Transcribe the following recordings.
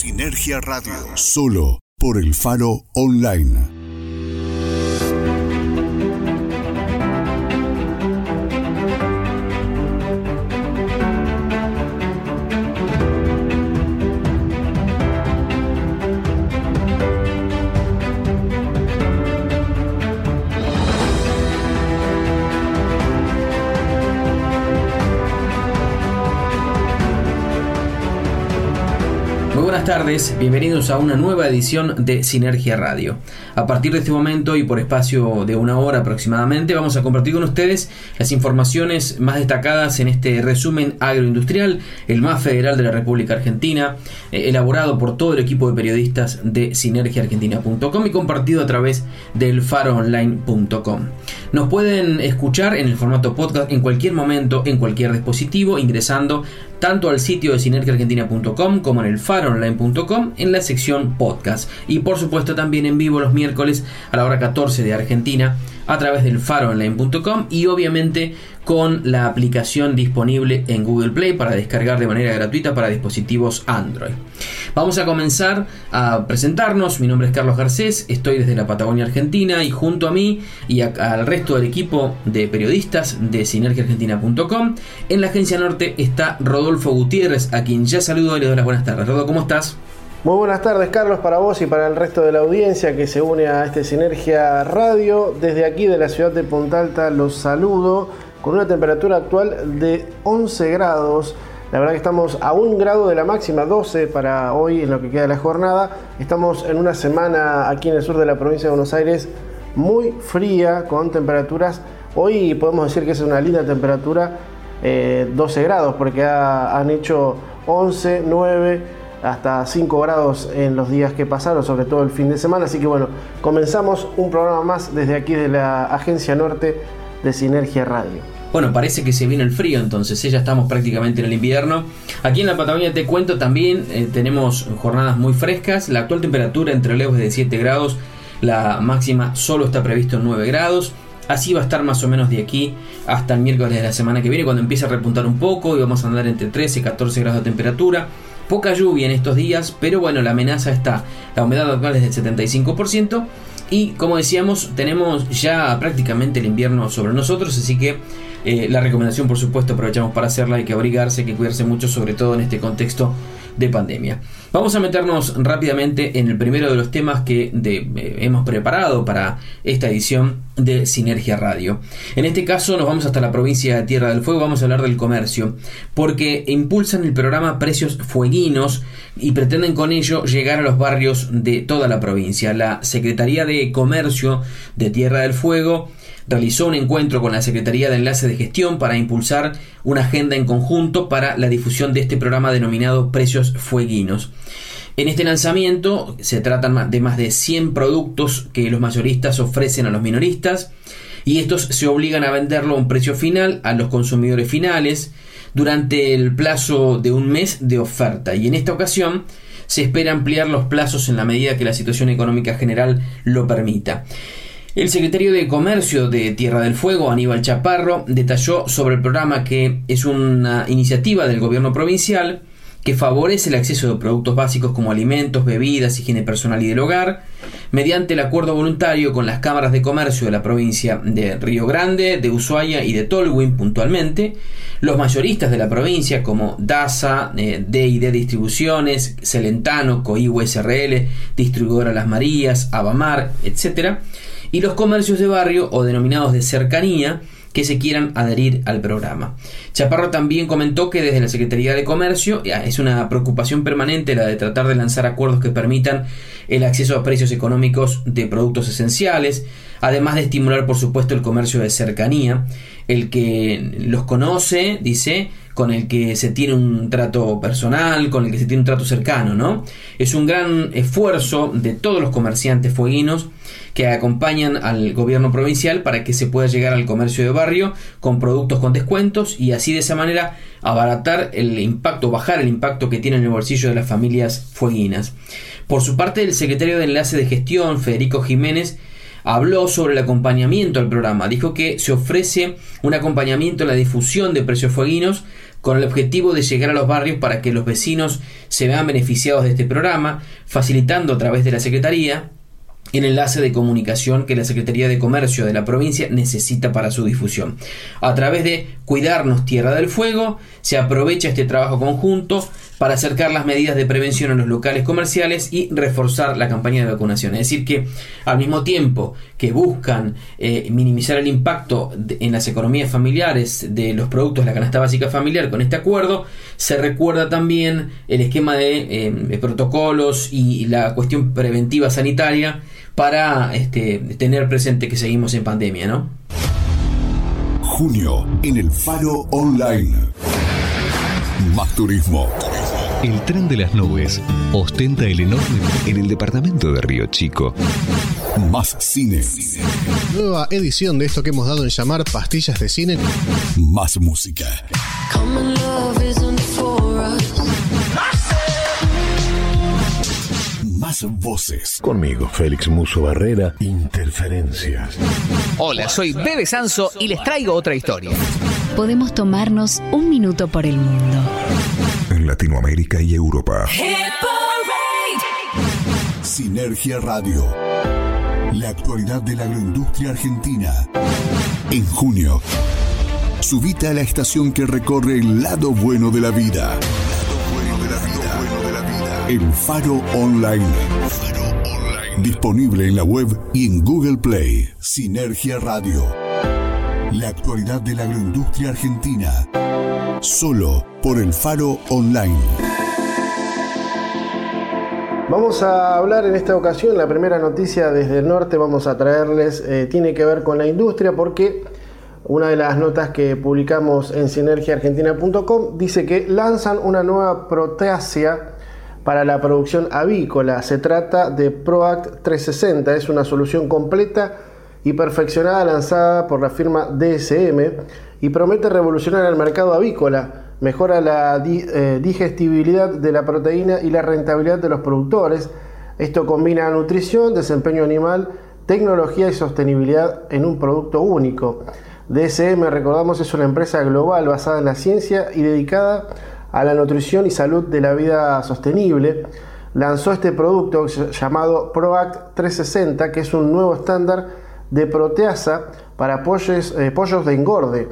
Sinergia Radio. Solo por el Faro Online. Tardes, bienvenidos a una nueva edición de Sinergia Radio. A partir de este momento y por espacio de una hora aproximadamente vamos a compartir con ustedes las informaciones más destacadas en este resumen agroindustrial, el más federal de la República Argentina, eh, elaborado por todo el equipo de periodistas de sinergiaargentina.com y compartido a través del faroonline.com. Nos pueden escuchar en el formato podcast en cualquier momento, en cualquier dispositivo, ingresando tanto al sitio de sinergiaargentina.com como en el faroonline.com en la sección podcast. Y por supuesto también en vivo los miércoles a la hora 14 de Argentina a través del faroonline.com y obviamente con la aplicación disponible en Google Play para descargar de manera gratuita para dispositivos Android. Vamos a comenzar a presentarnos. Mi nombre es Carlos Garcés, estoy desde la Patagonia Argentina y junto a mí y al resto del equipo de periodistas de sinergiaargentina.com en la agencia norte está Rodolfo Gutiérrez, a quien ya saludo y le doy las buenas tardes. Rodolfo, ¿cómo estás? Muy buenas tardes Carlos para vos y para el resto de la audiencia que se une a este Sinergia Radio. Desde aquí de la ciudad de Punta Alta los saludo con una temperatura actual de 11 grados. La verdad que estamos a un grado de la máxima, 12 para hoy en lo que queda de la jornada. Estamos en una semana aquí en el sur de la provincia de Buenos Aires muy fría, con temperaturas. Hoy podemos decir que es una linda temperatura, 12 eh, grados, porque han hecho 11, 9 hasta 5 grados en los días que pasaron, sobre todo el fin de semana. Así que bueno, comenzamos un programa más desde aquí de la Agencia Norte de Sinergia Radio. Bueno, parece que se viene el frío entonces, ¿eh? ya estamos prácticamente en el invierno. Aquí en la Patagonia te cuento también, eh, tenemos jornadas muy frescas, la actual temperatura entre leves de 7 grados, la máxima solo está previsto en 9 grados. Así va a estar más o menos de aquí hasta el miércoles de la semana que viene, cuando empiece a repuntar un poco y vamos a andar entre 13 y 14 grados de temperatura. Poca lluvia en estos días, pero bueno, la amenaza está. La humedad actual es del 75%. Y como decíamos, tenemos ya prácticamente el invierno sobre nosotros, así que eh, la recomendación, por supuesto, aprovechamos para hacerla. Hay que abrigarse, hay que cuidarse mucho, sobre todo en este contexto de pandemia. Vamos a meternos rápidamente en el primero de los temas que eh, hemos preparado para esta edición de Sinergia Radio. En este caso nos vamos hasta la provincia de Tierra del Fuego, vamos a hablar del comercio, porque impulsan el programa Precios Fueguinos y pretenden con ello llegar a los barrios de toda la provincia. La Secretaría de Comercio de Tierra del Fuego realizó un encuentro con la Secretaría de Enlace de Gestión para impulsar una agenda en conjunto para la difusión de este programa denominado Precios Fueguinos. En este lanzamiento se tratan de más de 100 productos que los mayoristas ofrecen a los minoristas y estos se obligan a venderlo a un precio final a los consumidores finales durante el plazo de un mes de oferta y en esta ocasión se espera ampliar los plazos en la medida que la situación económica general lo permita. El secretario de Comercio de Tierra del Fuego, Aníbal Chaparro, detalló sobre el programa que es una iniciativa del gobierno provincial que favorece el acceso de productos básicos como alimentos, bebidas, higiene personal y del hogar, mediante el acuerdo voluntario con las cámaras de comercio de la provincia de Río Grande, de Ushuaia y de Tolwyn puntualmente, los mayoristas de la provincia como DASA, eh, D&D Distribuciones, Celentano, Coihue SRL, Distribuidora Las Marías, Abamar, etc., y los comercios de barrio o denominados de cercanía que se quieran adherir al programa. Chaparro también comentó que desde la Secretaría de Comercio eh, es una preocupación permanente la de tratar de lanzar acuerdos que permitan el acceso a precios económicos de productos esenciales, además de estimular por supuesto el comercio de cercanía, el que los conoce, dice, con el que se tiene un trato personal, con el que se tiene un trato cercano, ¿no? Es un gran esfuerzo de todos los comerciantes fueguinos que acompañan al gobierno provincial para que se pueda llegar al comercio de barrio con productos con descuentos y así de esa manera abaratar el impacto, bajar el impacto que tiene en el bolsillo de las familias fueguinas. Por su parte, el secretario de Enlace de Gestión, Federico Jiménez, habló sobre el acompañamiento al programa. Dijo que se ofrece un acompañamiento en la difusión de precios fueguinos con el objetivo de llegar a los barrios para que los vecinos se vean beneficiados de este programa, facilitando a través de la Secretaría el enlace de comunicación que la Secretaría de Comercio de la provincia necesita para su difusión. A través de Cuidarnos Tierra del Fuego se aprovecha este trabajo conjunto para acercar las medidas de prevención en los locales comerciales y reforzar la campaña de vacunación. Es decir, que al mismo tiempo que buscan eh, minimizar el impacto en las economías familiares de los productos de la canasta básica familiar con este acuerdo, se recuerda también el esquema de, eh, protocolos y la cuestión preventiva sanitaria para este, tener presente que seguimos en pandemia, ¿no? Junio en el Faro Online. Más turismo. El tren de las nubes ostenta el enorme en el departamento de Río Chico. Más cine. Nueva edición de esto que hemos dado en llamar pastillas de cine. Más música. Más voces. Conmigo, Félix Muso Barrera, Interferencias. Hola, soy Bebe Sanso y les traigo otra historia. Podemos tomarnos un minuto por el mundo. Latinoamérica y Europa. Sinergia Radio. La actualidad de la agroindustria argentina. En junio, subite a la estación que recorre el lado bueno de la vida. El Faro Online. Disponible en la web y en Google Play. Sinergia Radio. La actualidad de la agroindustria argentina. Solo por el Faro Online. Vamos a hablar en esta ocasión, la primera noticia desde el norte vamos a traerles, eh, tiene que ver con la industria porque una de las notas que publicamos en sinergiaargentina.com dice que lanzan una nueva proteasia para la producción avícola. Se trata de ProAct 360, es una solución completa y perfeccionada lanzada por la firma DSM y promete revolucionar el mercado avícola. Mejora la eh, digestibilidad de la proteína y la rentabilidad de los productores. Esto combina nutrición, desempeño animal, tecnología y sostenibilidad en un producto único. DSM, recordamos, es una empresa global basada en la ciencia y dedicada a la nutrición y salud de la vida sostenible, lanzó este producto llamado ProAct 360, que es un nuevo estándar de proteasa para pollos, eh, pollos de engorde.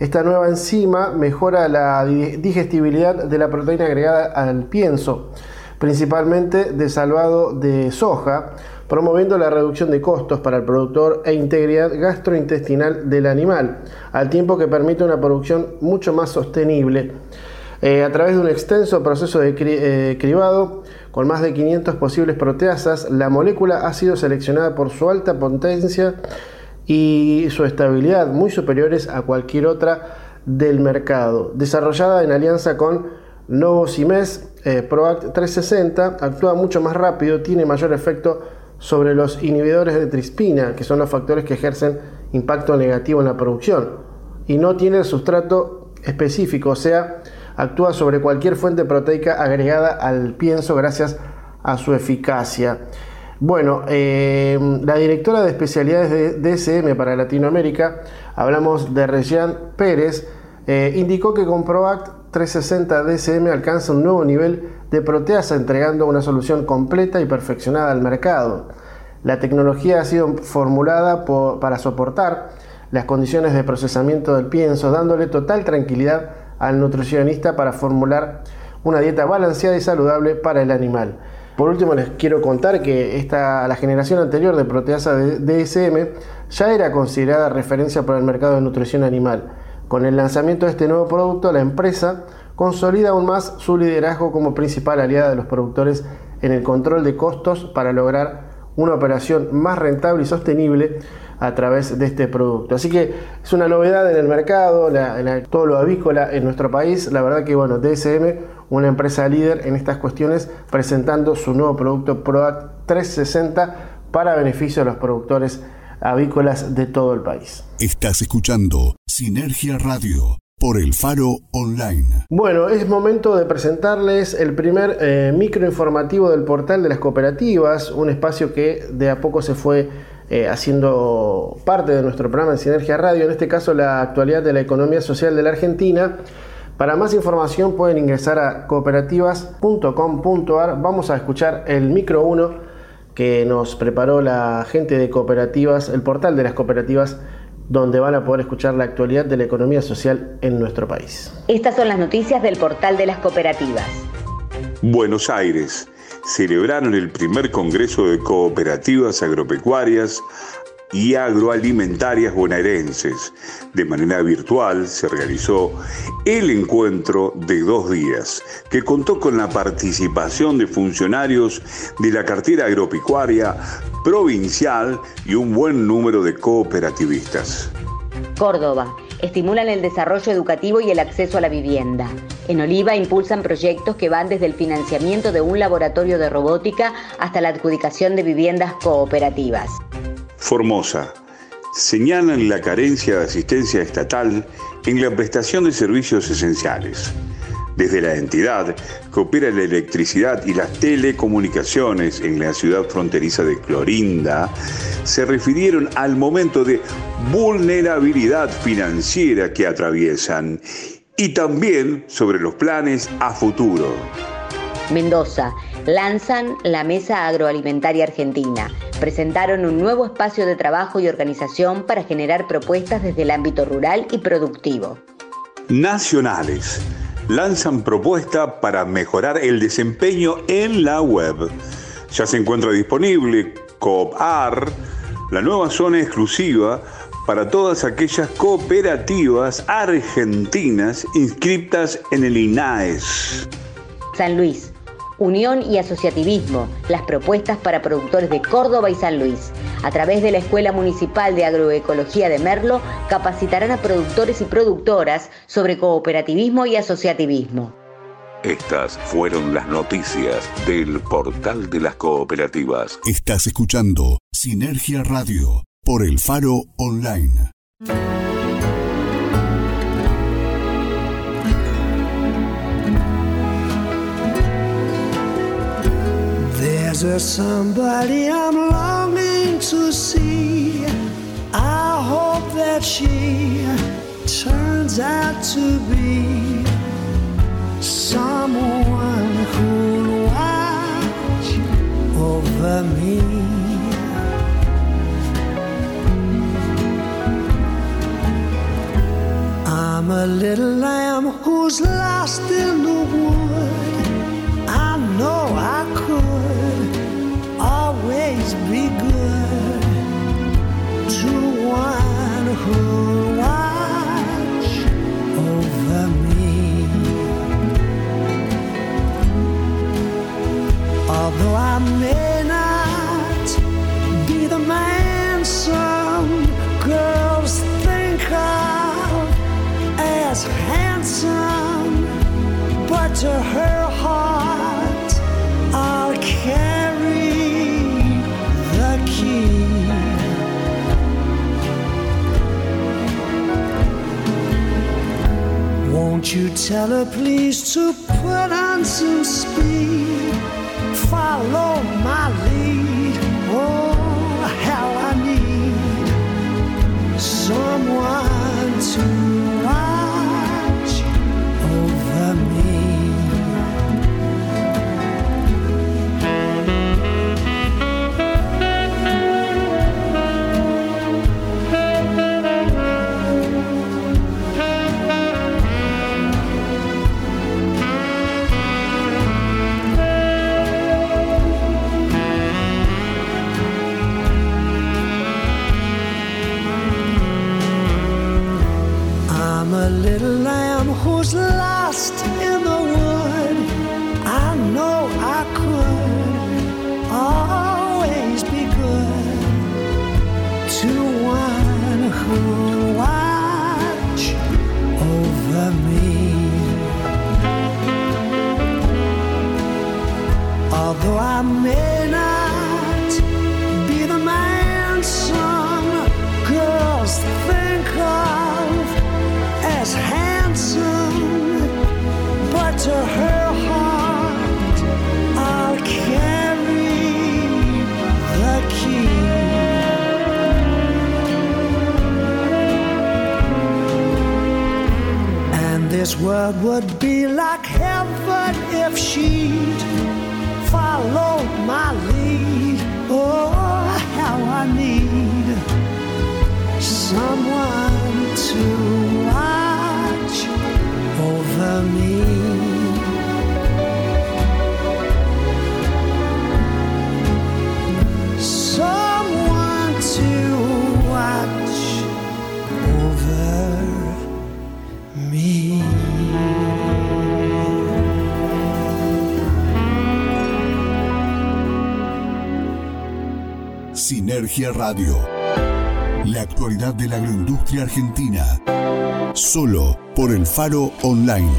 Esta nueva enzima mejora la digestibilidad de la proteína agregada al pienso, principalmente de salvado de soja, promoviendo la reducción de costos para el productor e integridad gastrointestinal del animal, al tiempo que permite una producción mucho más sostenible. Eh, a través de un extenso proceso de eh, cribado con más de 500 posibles proteasas, la molécula ha sido seleccionada por su alta potencia y su estabilidad muy superiores a cualquier otra del mercado. Desarrollada en alianza con Novosimes, eh, ProAct 360 actúa mucho más rápido, tiene mayor efecto sobre los inhibidores de trispina, que son los factores que ejercen impacto negativo en la producción, y no tiene sustrato específico, o sea, actúa sobre cualquier fuente proteica agregada al pienso gracias a su eficacia. Bueno, eh, la directora de especialidades de DSM para Latinoamérica, hablamos de Regián Pérez, eh, indicó que con ProAct 360 DSM alcanza un nuevo nivel de proteasa entregando una solución completa y perfeccionada al mercado. La tecnología ha sido formulada para soportar las condiciones de procesamiento del pienso, dándole total tranquilidad al nutricionista para formular una dieta balanceada y saludable para el animal. Por último, les quiero contar que esta, la generación anterior de proteasa de DSM ya era considerada referencia para el mercado de nutrición animal. Con el lanzamiento de este nuevo producto, la empresa consolida aún más su liderazgo como principal aliada de los productores en el control de costos para lograr una operación más rentable y sostenible, a través de este producto. Así que es una novedad en el mercado, todo lo avícola en nuestro país. La verdad que bueno, DSM, una empresa líder en estas cuestiones, presentando su nuevo producto ProAct 360 para beneficio de los productores avícolas de todo el país. Estás escuchando Sinergia Radio por el Faro Online. Bueno, es momento de presentarles el primer eh, microinformativo del portal de las cooperativas, un espacio que de a poco se fue eh, haciendo parte de nuestro programa en Sinergia Radio, en este caso la actualidad de la economía social de la Argentina. Para más información pueden ingresar a cooperativas.com.ar. Vamos a escuchar el micro 1 que nos preparó la gente de cooperativas, el portal de las cooperativas donde van a poder escuchar la actualidad de la economía social en nuestro país. Estas son las noticias del portal de las cooperativas. Buenos Aires. Celebraron el primer Congreso de Cooperativas Agropecuarias y agroalimentarias bonaerenses. De manera virtual se realizó el encuentro de dos días, que contó con la participación de funcionarios de la cartera agropecuaria provincial y un buen número de cooperativistas. Córdoba. Estimulan el desarrollo educativo y el acceso a la vivienda. En Oliva impulsan proyectos que van desde el financiamiento de un laboratorio de robótica hasta la adjudicación de viviendas cooperativas. Formosa. Señalan la carencia de asistencia estatal en la prestación de servicios esenciales. Desde la entidad que opera la electricidad y las telecomunicaciones en la ciudad fronteriza de Clorinda, se refirieron al momento de vulnerabilidad financiera que atraviesan y también sobre los planes a futuro. Mendoza, lanzan la Mesa Agroalimentaria Argentina. Presentaron un nuevo espacio de trabajo y organización para generar propuestas desde el ámbito rural y productivo. Nacionales. Lanzan propuesta para mejorar el desempeño en la web. Ya se encuentra disponible COOPAR, la nueva zona exclusiva para todas aquellas cooperativas argentinas inscritas en el INAES. San Luis, Unión y Asociativismo, las propuestas para productores de Córdoba y San Luis. A través de la Escuela Municipal de Agroecología de Merlo, capacitarán a productores y productoras sobre cooperativismo y asociativismo. Estas fueron las noticias del portal de las cooperativas. Estás escuchando Sinergia Radio por el Faro Online. There's somebody I'm longing to see. I hope that she turns out to be someone who'll watch over me. I'm a little lamb who's lost in the wood. I know I could be good to one who watch over me. Although I may not be the man some girls think of as handsome, but to her Won't you tell her please to put on some speed? Follow my lead. Oh, how I need someone to Radio. La actualidad de la agroindustria argentina. Solo por el Faro Online.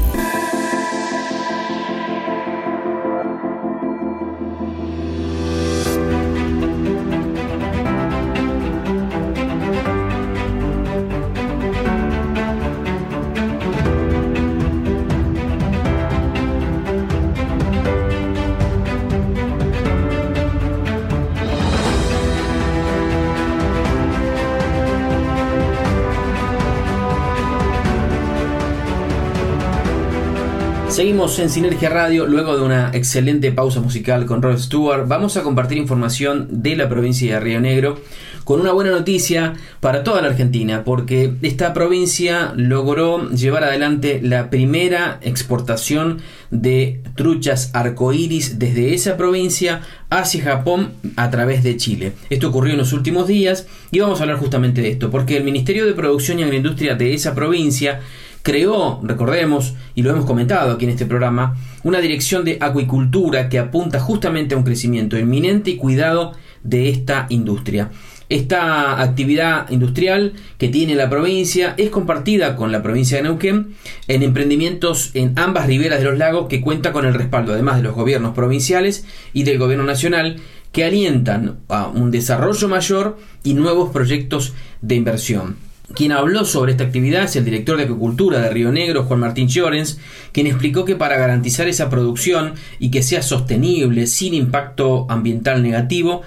En Sinergia Radio, luego de una excelente pausa musical con Rod Stewart, vamos a compartir información de la provincia de Río Negro con una buena noticia para toda la Argentina, porque esta provincia logró llevar adelante la primera exportación de truchas arcoíris desde esa provincia hacia Japón a través de Chile. Esto ocurrió en los últimos días y vamos a hablar justamente de esto, porque el Ministerio de Producción y Agroindustria de esa provincia creó, recordemos, y lo hemos comentado aquí en este programa, una dirección de acuicultura que apunta justamente a un crecimiento inminente y cuidado de esta industria. Esta actividad industrial que tiene la provincia es compartida con la provincia de Neuquén en emprendimientos en ambas riberas de los lagos que cuenta con el respaldo además de los gobiernos provinciales y del gobierno nacional que alientan a un desarrollo mayor y nuevos proyectos de inversión. Quien habló sobre esta actividad es el director de Acuicultura de Río Negro, Juan Martín Llorens, quien explicó que para garantizar esa producción y que sea sostenible, sin impacto ambiental negativo,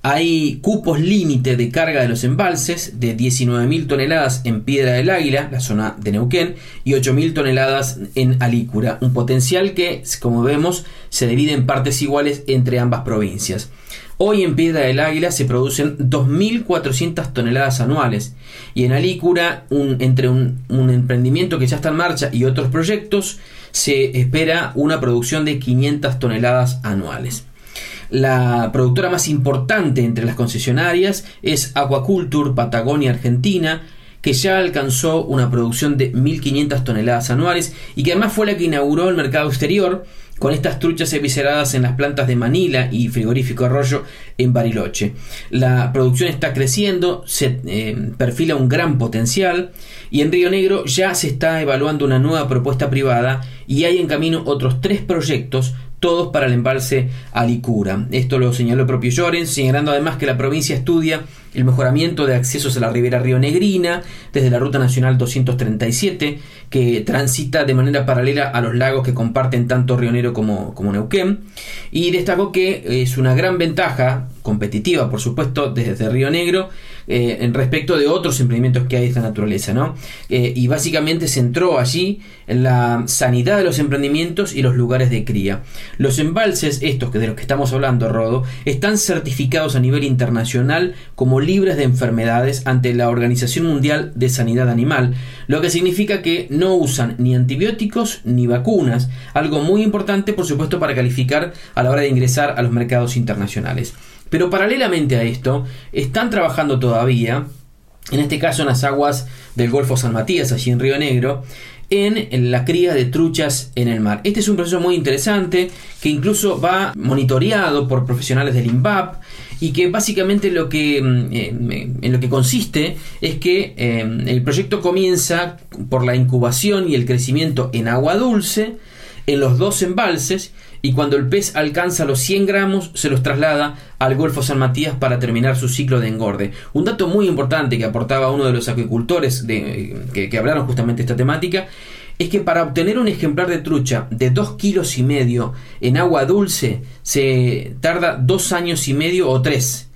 hay cupos límite de carga de los embalses de 19.000 toneladas en Piedra del Águila, la zona de Neuquén, y 8.000 toneladas en Alícura, un potencial que, como vemos, se divide en partes iguales entre ambas provincias. Hoy en Piedra del Águila se producen 2.400 toneladas anuales y en Alícura, entre un, un, emprendimiento que ya está en marcha y otros proyectos, se espera una producción de 500 toneladas anuales. La productora más importante entre las concesionarias es Aquaculture Patagonia Argentina, que ya alcanzó una producción de 1.500 toneladas anuales y que además fue la que inauguró el mercado exterior con estas truchas evisceradas en las plantas de Manila y Frigorífico Arroyo en Bariloche. La producción está creciendo, se eh, perfila un gran potencial y en Río Negro ya se está evaluando una nueva propuesta privada y hay en camino otros tres proyectos todos para el embalse Alicura. Esto lo señaló el propio Llorens, señalando además que la provincia estudia el mejoramiento de accesos a la ribera rionegrina desde la Ruta Nacional 237, que transita de manera paralela a los lagos que comparten tanto Río Negro como, como Neuquén, y destacó que es una gran ventaja competitiva, por supuesto, desde Río Negro, eh, en respecto de otros emprendimientos que hay de esta naturaleza, ¿no? Eh, y básicamente se entró allí la sanidad de los emprendimientos y los lugares de cría. Los embalses, estos que de los que estamos hablando, Rodo, están certificados a nivel internacional como libres de enfermedades ante la Organización Mundial de Sanidad Animal, lo que significa que no usan ni antibióticos ni vacunas, algo muy importante, por supuesto, para calificar a la hora de ingresar a los mercados internacionales. Pero paralelamente a esto, están trabajando todavía, en este caso en las aguas del Golfo San Matías, allí en Río Negro, en la cría de truchas en el mar. Este es un proceso muy interesante que incluso va monitoreado por profesionales del INVAP y que básicamente lo que, eh, en lo que consiste es que eh, el proyecto comienza por la incubación y el crecimiento en agua dulce en los dos embalses y cuando el pez alcanza los 100 gramos se los traslada al Golfo San Matías para terminar su ciclo de engorde. Un dato muy importante que aportaba uno de los acuicultores de, que, que hablaron justamente esta temática es que para obtener un ejemplar de trucha de 2 kilos y medio en agua dulce se tarda 2 años y medio o 3.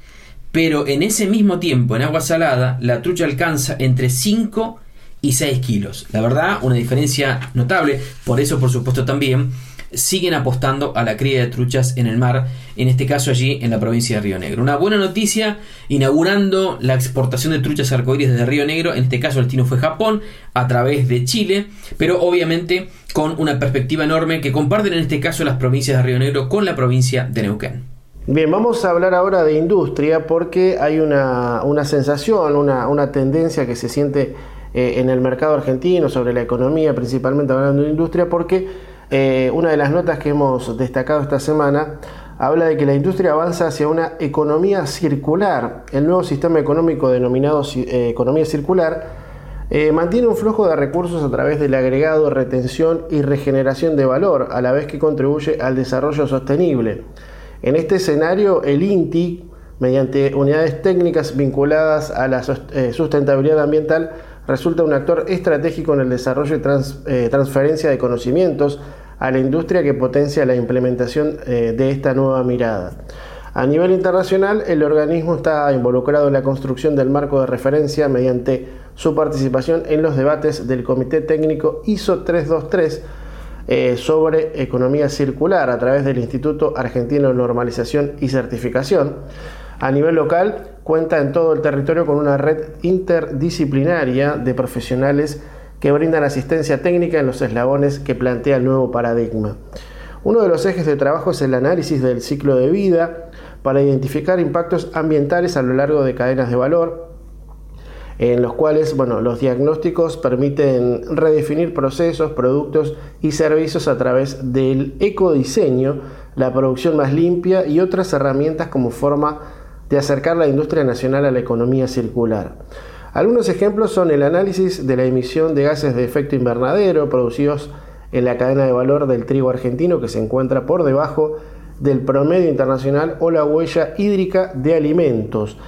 Pero en ese mismo tiempo, en agua salada, la trucha alcanza entre 5 y 6 kilos. La verdad, una diferencia notable. Por eso, por supuesto, también siguen apostando a la cría de truchas en el mar, en este caso allí en la provincia de Río Negro. Una buena noticia, inaugurando la exportación de truchas arcoíris desde Río Negro, en este caso el destino fue Japón, a través de Chile, pero obviamente con una perspectiva enorme que comparten en este caso las provincias de Río Negro con la provincia de Neuquén. Bien, vamos a hablar ahora de industria porque hay una, sensación, una, una tendencia que se siente eh, en el mercado argentino sobre la economía, principalmente hablando de industria, porque eh, una de las notas que hemos destacado esta semana habla de que la industria avanza hacia una economía circular. El nuevo sistema económico denominado eh, economía circular mantiene un flujo de recursos a través del agregado, retención y regeneración de valor, a la vez que contribuye al desarrollo sostenible. En este escenario, el INTI, mediante unidades técnicas vinculadas a la sustentabilidad ambiental, resulta un actor estratégico en el desarrollo y eh, transferencia de conocimientos a la industria que potencia la implementación eh, de esta nueva mirada. A nivel internacional, el organismo está involucrado en la construcción del marco de referencia mediante su participación en los debates del Comité Técnico ISO 323 eh, sobre economía circular a través del Instituto Argentino de Normalización y Certificación. A nivel local, cuenta en todo el territorio con una red interdisciplinaria de profesionales que brindan asistencia técnica en los eslabones que plantea el nuevo paradigma. Uno de los ejes de trabajo es el análisis del ciclo de vida para identificar impactos ambientales a lo largo de cadenas de valor, en los cuales bueno, los diagnósticos permiten redefinir procesos, productos y servicios a través del ecodiseño, la producción más limpia y otras herramientas como forma de acercar la industria nacional a la economía circular. Algunos ejemplos son el análisis de la emisión de gases de efecto invernadero producidos en la cadena de valor del trigo argentino que se encuentra por debajo del promedio internacional o la huella hídrica de alimentos.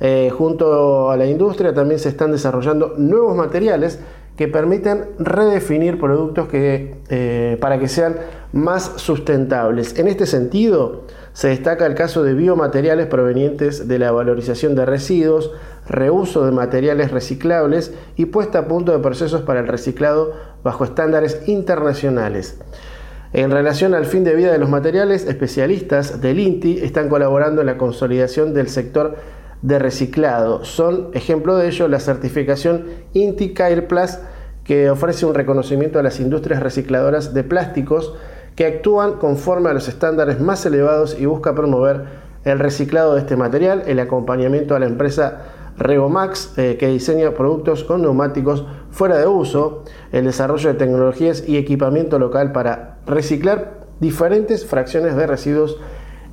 Eh, junto a la industria también se están desarrollando nuevos materiales que permiten redefinir productos que, eh, para que sean más sustentables. En este sentido, se destaca el caso de biomateriales provenientes de la valorización de residuos, reuso de materiales reciclables y puesta a punto de procesos para el reciclado bajo estándares internacionales. En relación al fin de vida de los materiales, especialistas del INTI están colaborando en la consolidación del sector de reciclado. Son ejemplo de ello la certificación INTI Care Plus que ofrece un reconocimiento a las industrias recicladoras de plásticos que actúan conforme a los estándares más elevados y busca promover el reciclado de este material, el acompañamiento a la empresa Regomax, eh, que diseña productos con neumáticos fuera de uso, el desarrollo de tecnologías y equipamiento local para reciclar diferentes fracciones de residuos,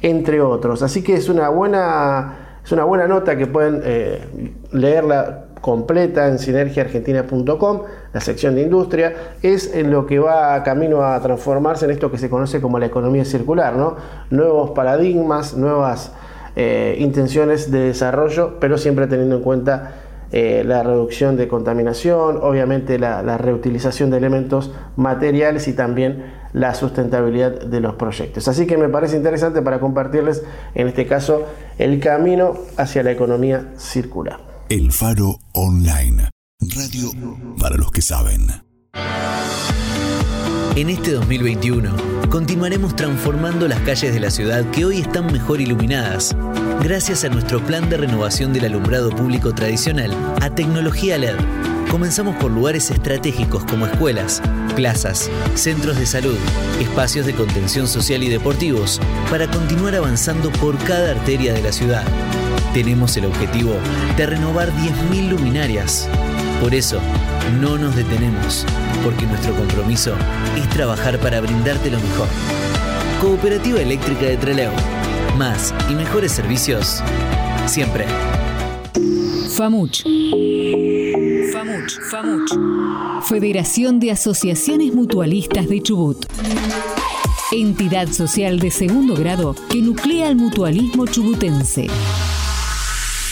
entre otros. Así que es una buena, es una buena nota que pueden eh, leerla completa en sinergiaargentina.com, la sección de industria, es en lo que va camino a transformarse en esto que se conoce como la economía circular, ¿no? Nuevos paradigmas, nuevas eh, intenciones de desarrollo, pero siempre teniendo en cuenta eh, la reducción de contaminación, obviamente la, la, reutilización de elementos materiales y también la sustentabilidad de los proyectos. Así que me parece interesante para compartirles, en este caso, el camino hacia la economía circular. El Faro Online. Radio para los que saben. En este 2021 continuaremos transformando las calles de la ciudad que hoy están mejor iluminadas, gracias a nuestro plan de renovación del alumbrado público tradicional a tecnología LED. Comenzamos por lugares estratégicos como escuelas, plazas, centros de salud, espacios de contención social y deportivos, para continuar avanzando por cada arteria de la ciudad tenemos el objetivo de renovar 10.000 luminarias. Por eso, no nos detenemos, porque nuestro compromiso es trabajar para brindarte lo mejor. Cooperativa Eléctrica de Trelew. Más y mejores servicios siempre. FAMUCH. FAMUCH. FAMUCH. Federación de Asociaciones Mutualistas de Chubut. entidad social de segundo grado que nuclea el mutualismo chubutense.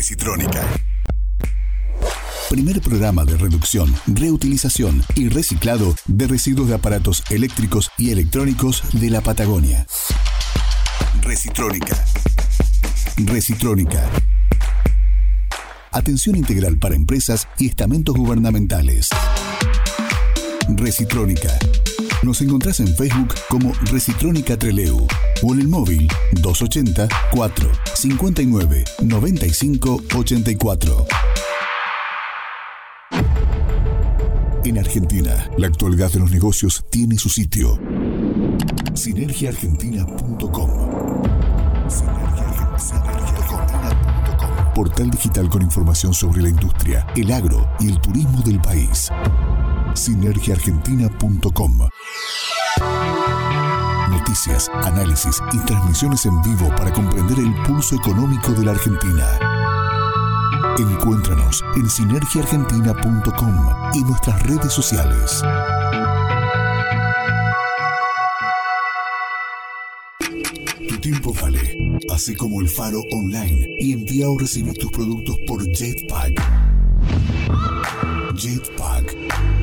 Recitrónica. Primer programa de reducción, reutilización y reciclado de residuos de aparatos eléctricos y electrónicos de la Patagonia. Recitrónica. Recitrónica. Atención integral para empresas y estamentos gubernamentales. Recitrónica. Nos encontrás en Facebook como Recitrónica Treleu o en el móvil 280 4 59 95 84. En Argentina, la actualidad de los negocios tiene su sitio. Sinergiaargentina.com. Portal digital con información sobre la industria, el agro y el turismo del país. Sinergiaargentina.com. Noticias, análisis y transmisiones en vivo para comprender el pulso económico de la Argentina. Encuéntranos en sinergiaargentina.com y nuestras redes sociales. Tu tiempo vale, así como el faro online y envía o recibir tus productos por Jetpack. Jetpack.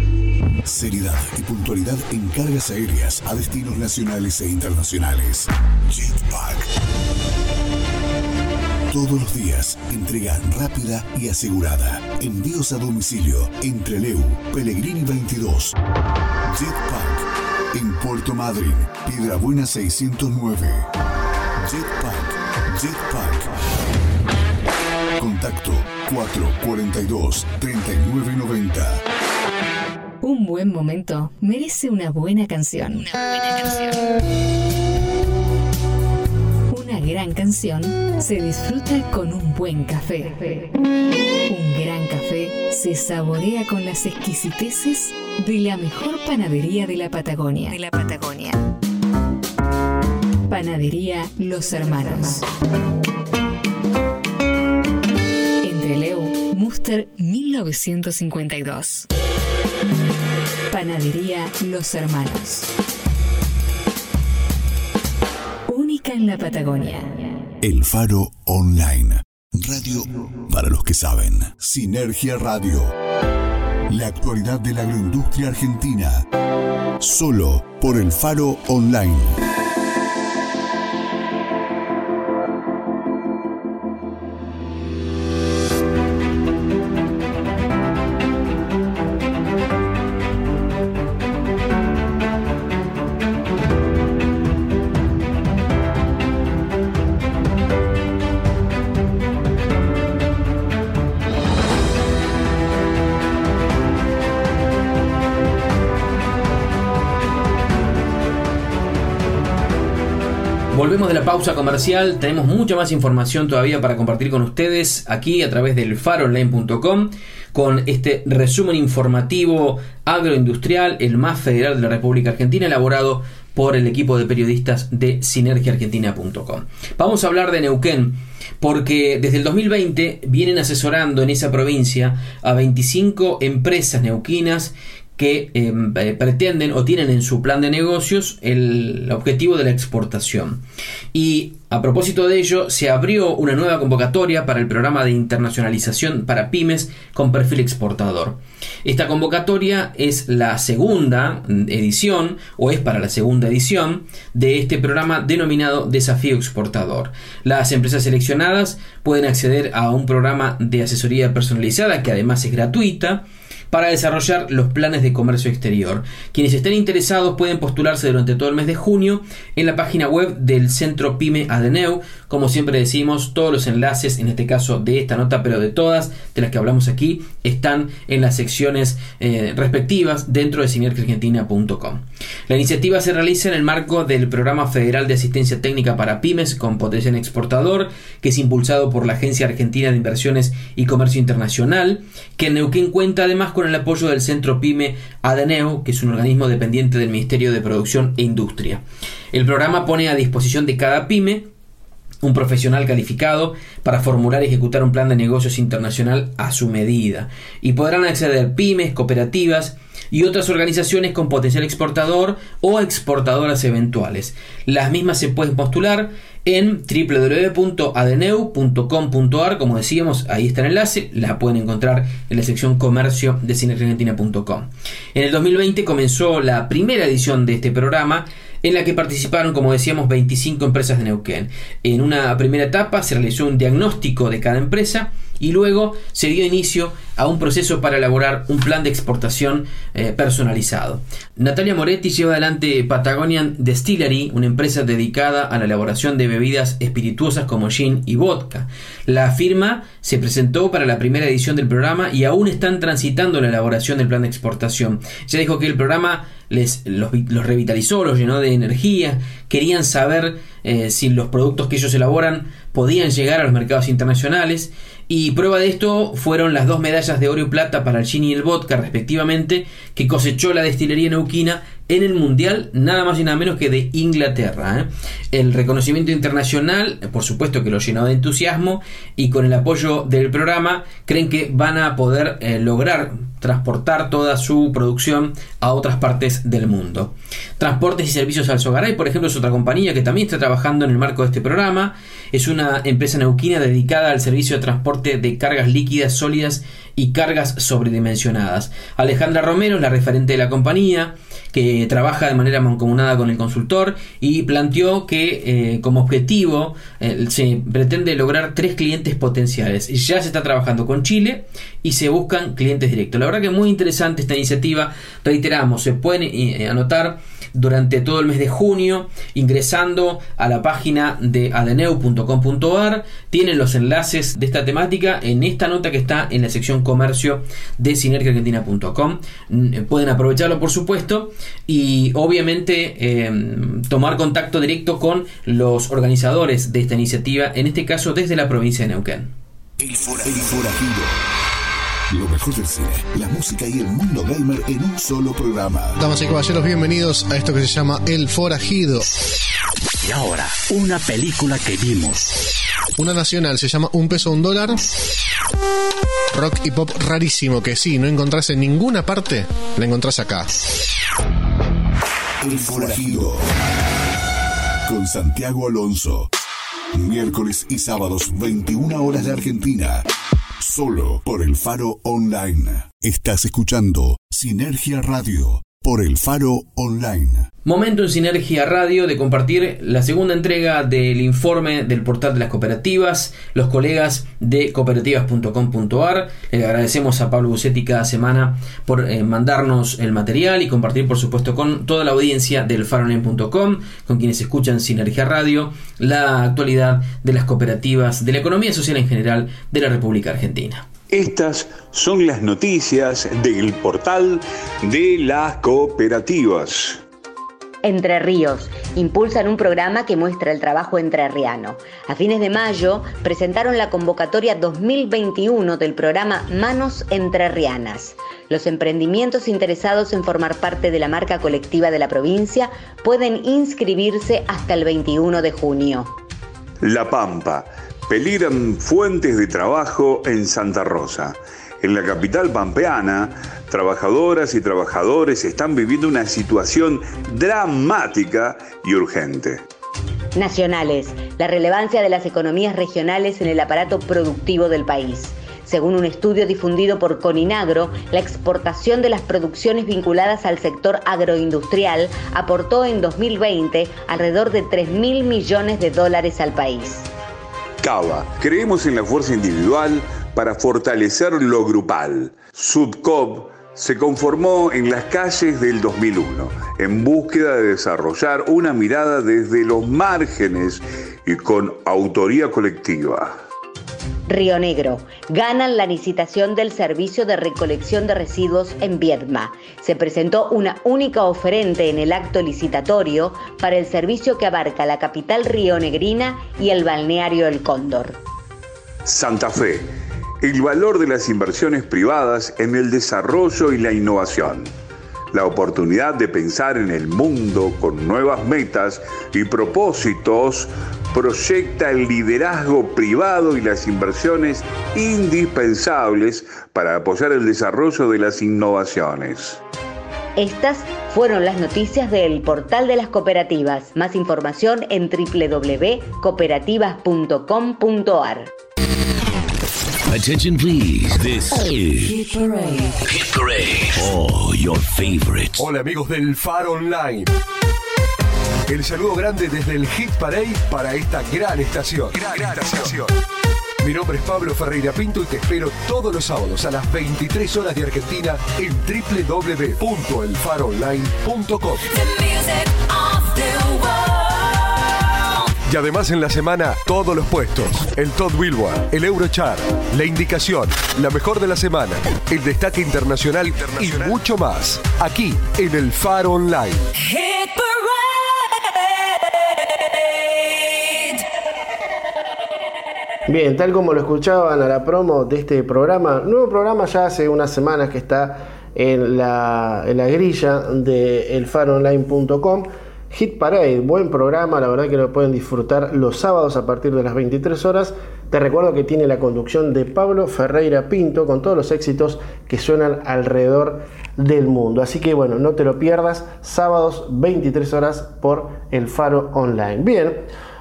Seriedad y puntualidad en cargas aéreas a destinos nacionales e internacionales. Jetpack. Todos los días, entrega rápida y asegurada. Envíos a domicilio entre Leu, Pellegrini 22. Jetpack. En Puerto Madryn, Piedra Buena 609. Jetpack. Jetpack. Contacto 442 3990. Un buen momento merece una buena canción. Una buena canción. Una gran canción se disfruta con un buen café. Un gran café se saborea con las exquisiteces de la mejor panadería de la Patagonia. De la Patagonia. Panadería Los Hermanos. Entre Leu, Muster 1952. Panadería Los Hermanos. Única en la Patagonia. El Faro Online. Radio para los que saben. Sinergia Radio. La actualidad de la agroindustria argentina. Solo por el Faro Online. De la pausa comercial, tenemos mucha más información todavía para compartir con ustedes aquí a través del faroonline.com con este resumen informativo agroindustrial, el más federal de la República Argentina, elaborado por el equipo de periodistas de sinergiaargentina.com. Vamos a hablar de Neuquén, porque desde el 2020 vienen asesorando en esa provincia a 25 empresas neuquinas que eh, pretenden o tienen en su plan de negocios el objetivo de la exportación. Y a propósito de ello, se abrió una nueva convocatoria para el programa de internacionalización para pymes con perfil exportador. Esta convocatoria es la segunda edición, o es para la segunda edición, de este programa denominado Desafío Exportador. Las empresas seleccionadas pueden acceder a un programa de asesoría personalizada que además es gratuita para desarrollar los planes de comercio exterior. Quienes estén interesados pueden postularse durante todo el mes de junio en la página web del Centro Pyme Adeneu. Como siempre decimos, todos los enlaces, en este caso de esta nota, pero de todas de las que hablamos aquí, están en las secciones eh, respectivas dentro de sinergiargentina.com. La iniciativa se realiza en el marco del Programa Federal de Asistencia Técnica para Pymes con potencial exportador, que es impulsado por la Agencia Argentina de Inversiones y Comercio Internacional, que en Neuquén cuenta además con el apoyo del Centro Pyme Adeneu, que es un organismo dependiente del Ministerio de Producción e Industria. El programa pone a disposición de cada pyme un profesional calificado para formular y ejecutar un plan de negocios internacional a su medida. Y podrán acceder pymes, cooperativas y otras organizaciones con potencial exportador o exportadoras eventuales. Las mismas se pueden postular en www.adeneu.com.ar, como decíamos, ahí está el enlace, la pueden encontrar en la sección comercio de cineargentina.com. En el 2020 comenzó la primera edición de este programa en la que participaron, como decíamos, 25 empresas de Neuquén. En una primera etapa se realizó un diagnóstico de cada empresa y luego se dio inicio a un proceso para elaborar un plan de exportación eh, personalizado. Natalia Moretti lleva adelante Patagonian Distillery, una empresa dedicada a la elaboración de bebidas espirituosas como gin y vodka. La firma se presentó para la primera edición del programa y aún están transitando la elaboración del plan de exportación. Ya dijo que el programa les, los, revitalizó, los llenó de energía, querían saber eh, si los productos que ellos elaboran podían llegar a los mercados internacionales y prueba de esto fueron las dos medallas de oro y plata para el gin y el vodka respectivamente que cosechó la destilería neuquina en el Mundial, nada más y nada menos que de Inglaterra. ¿eh? El reconocimiento internacional, por supuesto que lo llenó de entusiasmo y con el apoyo del programa creen que van a poder eh, lograr transportar toda su producción a otras partes del mundo. Transportes y Servicios Alzogaray, por ejemplo, es otra compañía que también está trabajando en el marco de este programa. Es una empresa neuquina dedicada al servicio de transporte de cargas líquidas, sólidas y cargas sobredimensionadas. Alejandra Romero es la referente de la compañía que trabaja de manera mancomunada con el consultor y planteó que eh, como objetivo eh, se pretende lograr tres clientes potenciales. Ya se está trabajando con Chile y se buscan clientes directos. La verdad que es muy interesante esta iniciativa. Reiteramos, se pueden eh, anotar durante todo el mes de junio ingresando a la página de adeneu.com.ar. Tienen los enlaces de esta temática en esta nota que está en la sección comercio de sinergiaargentina.com. Mm, pueden aprovecharlo por supuesto y obviamente em, tomar contacto directo con los organizadores de esta iniciativa, en este caso desde la provincia de Neuquén. El, lo mejor del cine, la música y el mundo gamer en un solo programa. Damas y caballeros, bienvenidos a esto que se llama El Forajido. Y ahora, una película que vimos. Una nacional, se llama Un peso, un dólar. Rock y pop rarísimo que sí, no encontrás en ninguna parte, la encontrás acá. El Forajido. Con Santiago Alonso. Miércoles y sábados, 21 horas de Argentina. Solo por el Faro Online. Estás escuchando Sinergia Radio por el Faro Online. Momento en Sinergia Radio de compartir la segunda entrega del informe del portal de las cooperativas, los colegas de cooperativas.com.ar. Le agradecemos a Pablo Bucetti cada semana por eh, mandarnos el material y compartir, por supuesto, con toda la audiencia del faronen.com, con quienes escuchan Sinergia Radio, la actualidad de las cooperativas, de la economía social en general de la República Argentina. Estas son las noticias del portal de las cooperativas. Entre Ríos impulsan un programa que muestra el trabajo entrerriano. A fines de mayo presentaron la convocatoria 2021 del programa Manos Entrerrianas. Los emprendimientos interesados en formar parte de la marca colectiva de la provincia pueden inscribirse hasta el 21 de junio. La Pampa. Peligran fuentes de trabajo en Santa Rosa. En la capital pampeana, trabajadoras y trabajadores están viviendo una situación dramática y urgente. Nacionales, la relevancia de las economías regionales en el aparato productivo del país. Según un estudio difundido por Coninagro, la exportación de las producciones vinculadas al sector agroindustrial aportó en 2020 alrededor de 3 mil millones de dólares al país. Cava, creemos en la fuerza individual para fortalecer lo grupal. Subcop se conformó en las calles del 2001, en búsqueda de desarrollar una mirada desde los márgenes y con autoría colectiva. Río Negro. Ganan la licitación del servicio de recolección de residuos en Viedma. Se presentó una única oferente en el acto licitatorio para el servicio que abarca la capital rionegrina y el balneario El Cóndor. Santa Fe. El valor de las inversiones privadas en el desarrollo y la innovación. La oportunidad de pensar en el mundo con nuevas metas y propósitos proyecta el liderazgo privado y las inversiones indispensables para apoyar el desarrollo de las innovaciones. Estas fueron las noticias del portal de las cooperativas. Más información en www.cooperativas.com.ar. Attention please. This is Hit Parade. Hit Parade. Oh, your favorites. Hola amigos del Faro Online. El saludo grande desde el Hit Parade para esta gran estación. Gran, estación. Mi nombre es Pablo Ferreira Pinto y te espero todos los sábados a las 23 horas de Argentina en www.elfaronline.com. Y además en la semana todos los puestos. El Todd Billboard, el Eurochart, la indicación, la mejor de la semana, el destaque internacional, y mucho más. Aquí en el Faro Online. Bien, tal como lo escuchaban a la promo de este programa, nuevo programa ya hace unas semanas que está en la, en la grilla de elfaronline.com. Hit Parade, buen programa, la verdad que lo pueden disfrutar los sábados a partir de las 23 horas. Te recuerdo que tiene la conducción de Pablo Ferreira Pinto con todos los éxitos que suenan alrededor del mundo. Así que bueno, no te lo pierdas, sábados 23 horas por El Faro Online. Bien,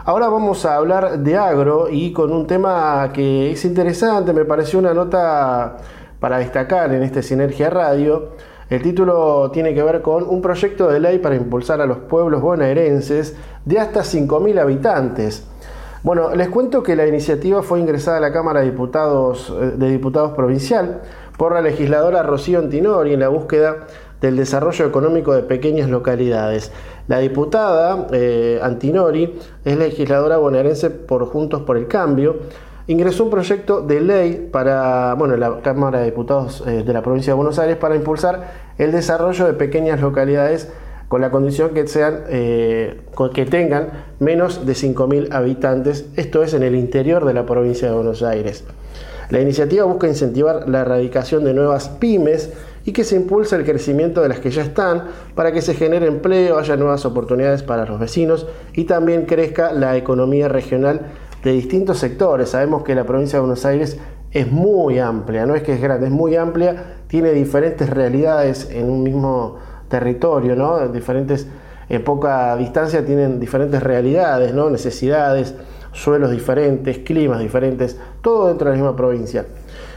ahora vamos a hablar de agro y con un tema que es interesante, me pareció una nota para destacar en este Sinergia Radio. El título tiene que ver con un proyecto de ley para impulsar a los pueblos bonaerenses de hasta 5.000 habitantes. Bueno, les cuento que la iniciativa fue ingresada a la Cámara de Diputados, eh, de Diputados Provincial por la legisladora Rocío Antinori en la búsqueda del desarrollo económico de pequeñas localidades. La diputada eh, Antinori es legisladora bonaerense por Juntos por el Cambio ingresó un proyecto de ley para, bueno, la Cámara de Diputados eh, de la provincia de Buenos Aires para impulsar el desarrollo de pequeñas localidades con la condición que sean eh, que tengan menos de 5.000 habitantes, esto es en el interior de la provincia de Buenos Aires. La iniciativa busca incentivar la erradicación de nuevas pymes y que se impulse el crecimiento de las que ya están para que se genere empleo, haya nuevas oportunidades para los vecinos y también crezca la economía regional de distintos sectores. Sabemos que la provincia de Buenos Aires es muy amplia, no es que es grande, es muy amplia, tiene diferentes realidades en un mismo territorio, ¿no? Diferentes, en poca distancia tienen diferentes realidades, ¿no? Necesidades, suelos diferentes, climas diferentes, todo dentro de la misma provincia.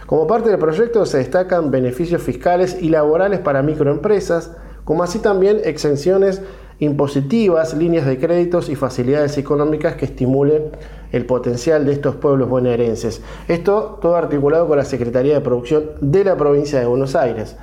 Como parte del proyecto se destacan beneficios fiscales y laborales para microempresas, como así también exenciones impositivas, líneas de créditos y facilidades económicas que estimulen el potencial de estos pueblos bonaerenses. Esto todo articulado con la Secretaría de Producción de la provincia de Buenos Aires.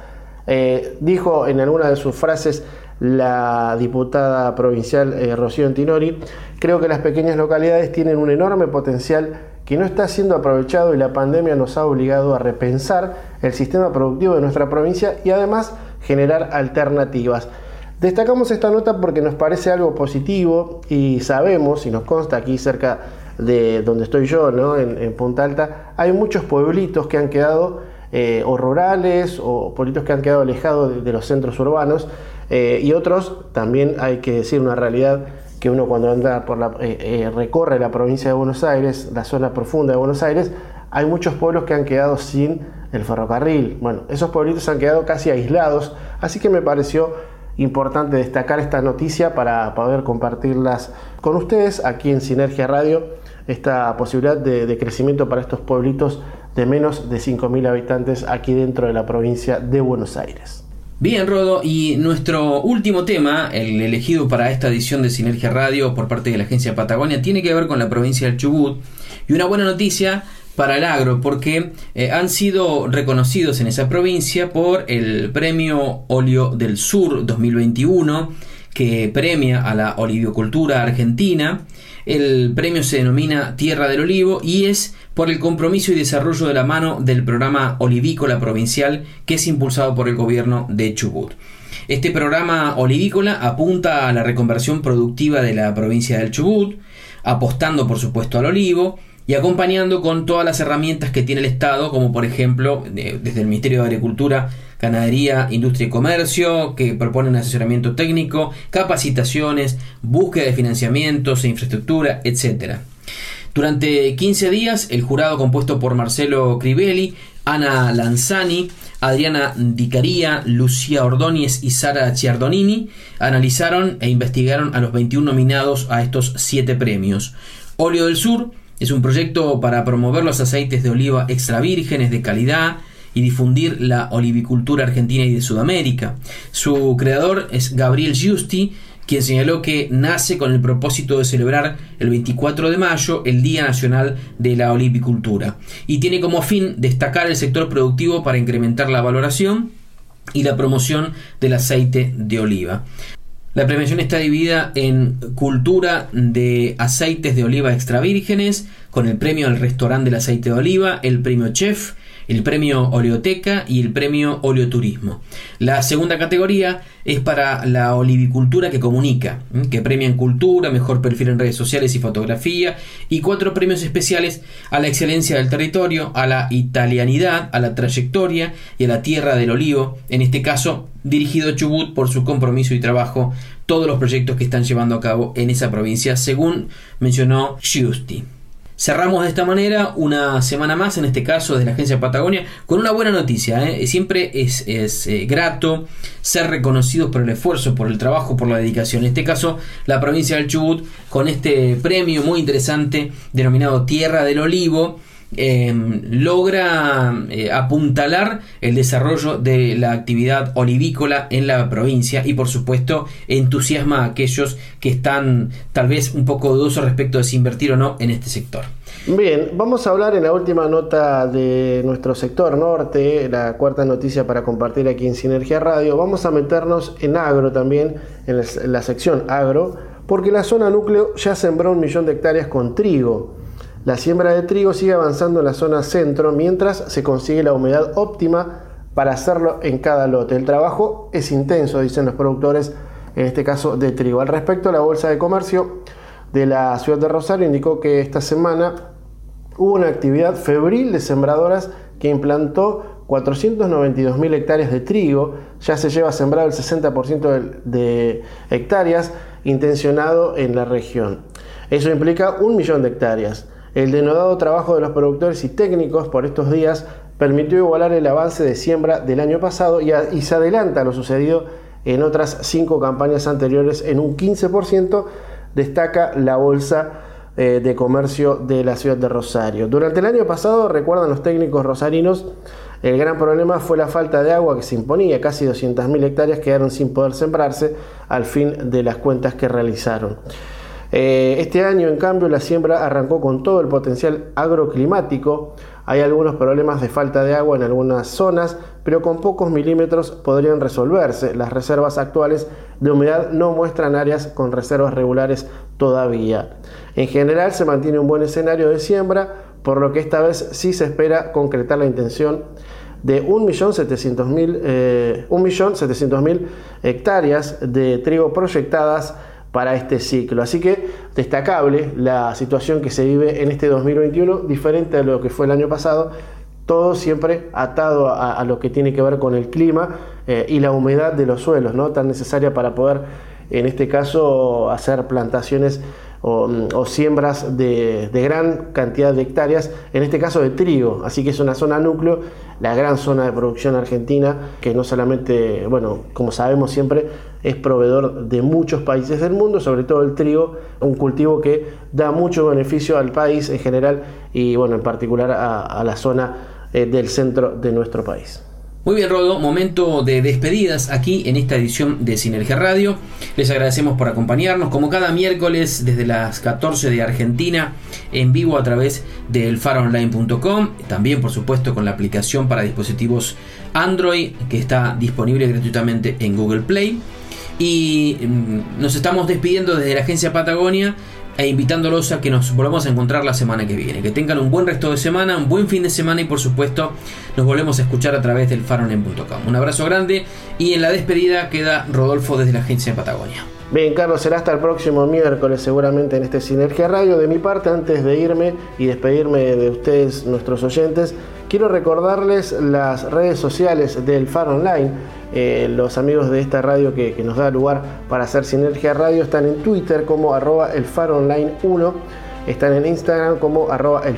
Eh, dijo en alguna de sus frases la diputada provincial eh, Rocío Antinori, creo que las pequeñas localidades tienen un enorme potencial que no está siendo aprovechado y la pandemia nos ha obligado a repensar el sistema productivo de nuestra provincia y además generar alternativas. Destacamos esta nota porque nos parece algo positivo y sabemos y nos consta aquí cerca de donde estoy yo, ¿no? en, Punta Alta, hay muchos pueblitos que han quedado eh, o rurales o pueblitos que han quedado alejados de, los centros urbanos eh, y otros también hay que decir una realidad que uno cuando anda por la, eh, recorre la provincia de Buenos Aires, la zona profunda de Buenos Aires, hay muchos pueblos que han quedado sin el ferrocarril. Bueno, esos pueblitos han quedado casi aislados, así que me pareció importante destacar esta noticia para poder compartirlas con ustedes aquí en Sinergia Radio, esta posibilidad de, crecimiento para estos pueblitos de menos de 5.000 habitantes aquí dentro de la provincia de Buenos Aires. Bien, Rodo, y nuestro último tema, el elegido para esta edición de Sinergia Radio por parte de la agencia Patagonia, tiene que ver con la provincia del Chubut. Y una buena noticia para el agro porque eh, han sido reconocidos en esa provincia por el Premio Óleo del Sur 2021 que premia a la olivicultura argentina. El premio se denomina Tierra del Olivo y es por el compromiso y desarrollo de la mano del programa olivícola provincial que es impulsado por el gobierno de Chubut. Este programa olivícola apunta a la reconversión productiva de la provincia del Chubut, apostando por supuesto al olivo y acompañando con todas las herramientas que tiene el Estado, como por ejemplo desde el Ministerio de Agricultura, Ganadería, Industria y Comercio, que proponen asesoramiento técnico, capacitaciones, búsqueda de financiamientos e infraestructura, etc. Durante 15 días, el jurado compuesto por Marcelo Crivelli, Ana Lanzani, Adriana Dicaría, Lucía Ordóñez y Sara Ciardonini analizaron e investigaron a los 21 nominados a estos 7 premios. Óleo del Sur es un proyecto para promover los aceites de oliva extra vírgenes de calidad y difundir la olivicultura argentina y de Sudamérica. Su creador es Gabriel Giusti, quien señaló que nace con el propósito de celebrar el 24 de mayo el Día Nacional de la Olivicultura y tiene como fin destacar el sector productivo para incrementar la valoración y la promoción del aceite de oliva. La premiación está dividida en cultura de aceites de oliva extra vírgenes, con el premio al restaurante del aceite de oliva, el premio chef, el premio Oleoteca y el premio Oleoturismo. La segunda categoría es para la olivicultura que comunica, que premia en cultura, mejor perfil en redes sociales y fotografía, y cuatro premios especiales a la excelencia del territorio, a la italianidad, a la trayectoria y a la tierra del olivo, en este caso dirigido a Chubut por su compromiso y trabajo todos los proyectos que están llevando a cabo en esa provincia, según mencionó Giusti. Cerramos de esta manera una semana más, en este caso de la Agencia Patagonia, con una buena noticia. ¿eh? Siempre es, eh, grato ser reconocidos por el esfuerzo, por el trabajo, por la dedicación. En este caso, la provincia del Chubut, con este premio muy interesante denominado Tierra del Olivo, Em, logra eh, apuntalar el desarrollo de la actividad olivícola en la provincia y por supuesto entusiasma a aquellos que están tal vez un poco dudosos respecto de si invertir o no en este sector. Bien, vamos a hablar en la última nota de nuestro sector norte, la cuarta noticia para compartir aquí en Sinergia Radio. Vamos a meternos en agro también, en la sección agro, porque la zona núcleo ya sembró un millón de hectáreas con trigo. La siembra de trigo sigue avanzando en la zona centro mientras se consigue la humedad óptima para hacerlo en cada lote. El trabajo es intenso, dicen los productores, en este caso de trigo. Al respecto, la Bolsa de Comercio de la ciudad de Rosario indicó que esta semana hubo una actividad febril de sembradoras que implantó 492.000 hectáreas de trigo, ya se lleva sembrado el 60% de hectáreas intencionado en la región. Eso implica un millón de hectáreas. El denodado trabajo de los productores y técnicos por estos días permitió igualar el avance de siembra del año pasado y, se adelanta lo sucedido en otras cinco campañas anteriores en un 15%, destaca la bolsa eh, de comercio de la ciudad de Rosario. Durante el año pasado, recuerdan los técnicos rosarinos, el gran problema fue la falta de agua que se imponía, casi 200.000 hectáreas quedaron sin poder sembrarse al fin de las cuentas que realizaron. Eh, este año, en cambio, la siembra arrancó con todo el potencial agroclimático. Hay algunos problemas de falta de agua en algunas zonas, pero con pocos milímetros podrían resolverse. Las reservas actuales de humedad no muestran áreas con reservas regulares todavía. En general se mantiene un buen escenario de siembra, por lo que esta vez sí se espera concretar la intención de 1.700.000 eh, hectáreas de trigo proyectadas para este ciclo. Así que destacable la situación que se vive en este 2021, diferente a lo que fue el año pasado, todo siempre atado a, lo que tiene que ver con el clima eh, y la humedad de los suelos, ¿no? tan necesaria para poder, en este caso, hacer plantaciones o, siembras de, gran cantidad de hectáreas, en este caso de trigo. Así que es una zona núcleo, la gran zona de producción argentina, que no solamente, bueno, como sabemos siempre, es proveedor de muchos países del mundo, sobre todo el trigo, un cultivo que da mucho beneficio al país en general y, bueno, en particular a, la zona eh, del centro de nuestro país. Muy bien, Rodo, momento de despedidas aquí en esta edición de Sinergia Radio. Les agradecemos por acompañarnos, como cada miércoles desde las 14 de Argentina, en vivo a través de elfaronline.com, también por supuesto con la aplicación para dispositivos Android que está disponible gratuitamente en Google Play. Y mm, nos estamos despidiendo desde la agencia Patagonia e invitándolos a que nos volvamos a encontrar la semana que viene. Que tengan un buen resto de semana, un buen fin de semana y por supuesto nos volvemos a escuchar a través del faronen.com. Un abrazo grande y en la despedida queda Rodolfo desde la agencia de Patagonia. Bien, Carlos, será hasta el próximo miércoles seguramente en este Sinergia Radio. De mi parte, antes de irme y despedirme de ustedes, nuestros oyentes, quiero recordarles las redes sociales del Faro Online. Eh, los amigos de esta radio que, nos da lugar para hacer Sinergia Radio están en Twitter como arroba el Faro Online 1, están en Instagram como arroba el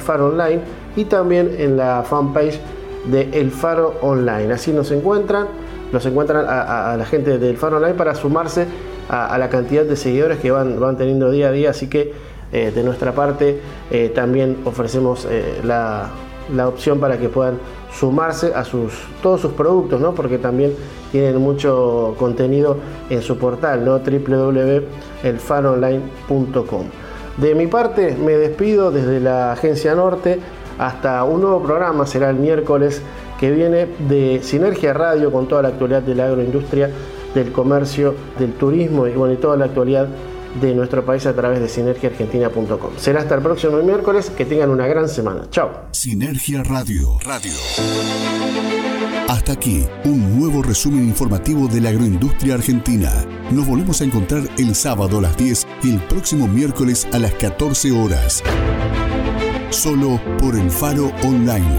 y también en la fanpage de El Faro Online. Así nos encuentran, los encuentran a, la gente del Faro Online para sumarse a, la cantidad de seguidores que van, van teniendo día a día, así que eh, de nuestra parte eh, también ofrecemos la, opción para que puedan sumarse a sus, todos sus productos, ¿no? porque también tienen mucho contenido en su portal, ¿no? www.elfanonline.com. De mi parte me despido desde la Agencia Norte hasta un nuevo programa, será el miércoles que viene de Sinergia Radio con toda la actualidad de la agroindustria del comercio, del turismo y bueno, y toda la actualidad de nuestro país a través de sinergiaargentina.com. Será hasta el próximo miércoles, que tengan una gran semana. Chao. Sinergia Radio. Radio. Hasta aquí, un nuevo resumen informativo de la agroindustria argentina. Nos volvemos a encontrar el sábado a las 10 y el próximo miércoles a las 14 horas. Solo por el Faro Online.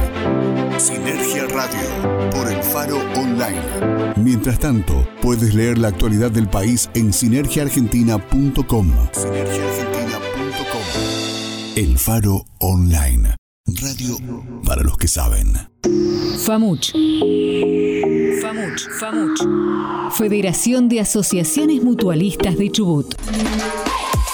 Sinergia Radio, por el Faro Online. Mientras tanto, puedes leer la actualidad del país en sinergiaargentina.com. Sinergiaargentina.com. El Faro Online. Radio para los que saben. FAMUCH. FAMUCH. FAMUCH. Federación de Asociaciones Mutualistas de Chubut.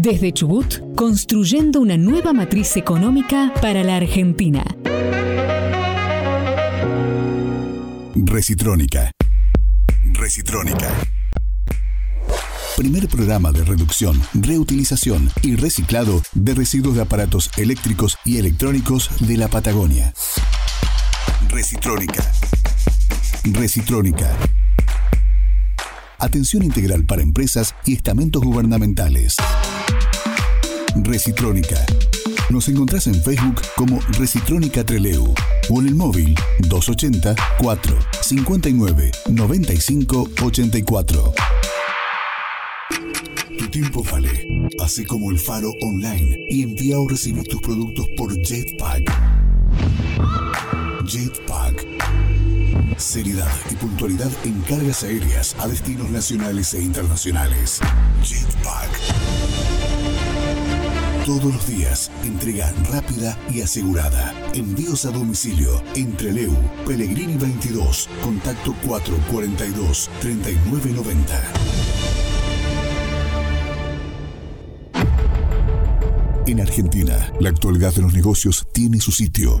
Desde Chubut, construyendo una nueva matriz económica para la Argentina. Recitrónica. Recitrónica. Primer programa de reducción, reutilización y reciclado de residuos de aparatos eléctricos y electrónicos de la Patagonia. Recitrónica. Recitrónica. Atención integral para empresas y estamentos gubernamentales. Recitrónica. Nos encontrás en Facebook como Recitrónica Treleu o en el móvil 280 4 59 95 84. Tu tiempo vale, así como el faro online y envía o recibir tus productos por Jetpack. Jetpack. Seriedad y puntualidad en cargas aéreas a destinos nacionales e internacionales. Jetpack. Todos los días, entrega rápida y asegurada. Envíos a domicilio entre Leu, Pellegrini 22, contacto 442 3990. En Argentina, la actualidad de los negocios tiene su sitio.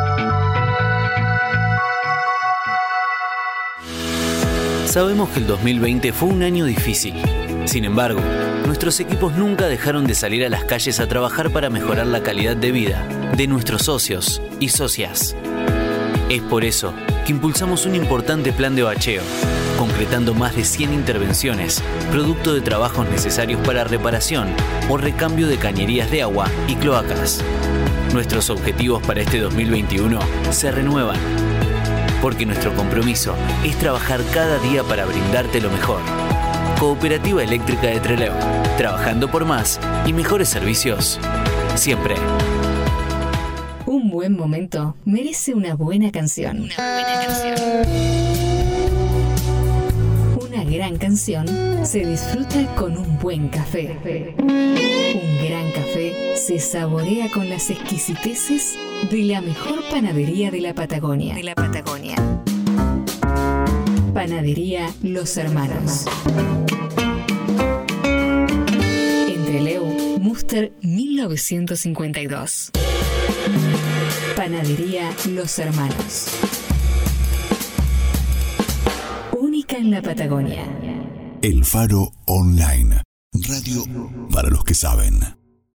Sabemos que el 2020 fue un año difícil. Sin embargo, nuestros equipos nunca dejaron de salir a las calles a trabajar para mejorar la calidad de vida de nuestros socios y socias. Es por eso que impulsamos un importante plan de bacheo, concretando más de 100 intervenciones, producto de trabajos necesarios para reparación o recambio de cañerías de agua y cloacas. Nuestros objetivos para este 2021 se renuevan, porque nuestro compromiso es trabajar cada día para brindarte lo mejor. Cooperativa Eléctrica de Trelew, trabajando por más y mejores servicios. Siempre. Un buen momento merece una buena canción. Una buena canción. Una gran canción se disfruta con un buen café. Un gran café se saborea con las exquisiteces de la mejor panadería de la Patagonia. De la Patagonia. Panadería Los Hermanos. Entre Leu, Muster 1952. Panadería Los Hermanos. Única en la Patagonia. El Faro Online. Radio para los que saben.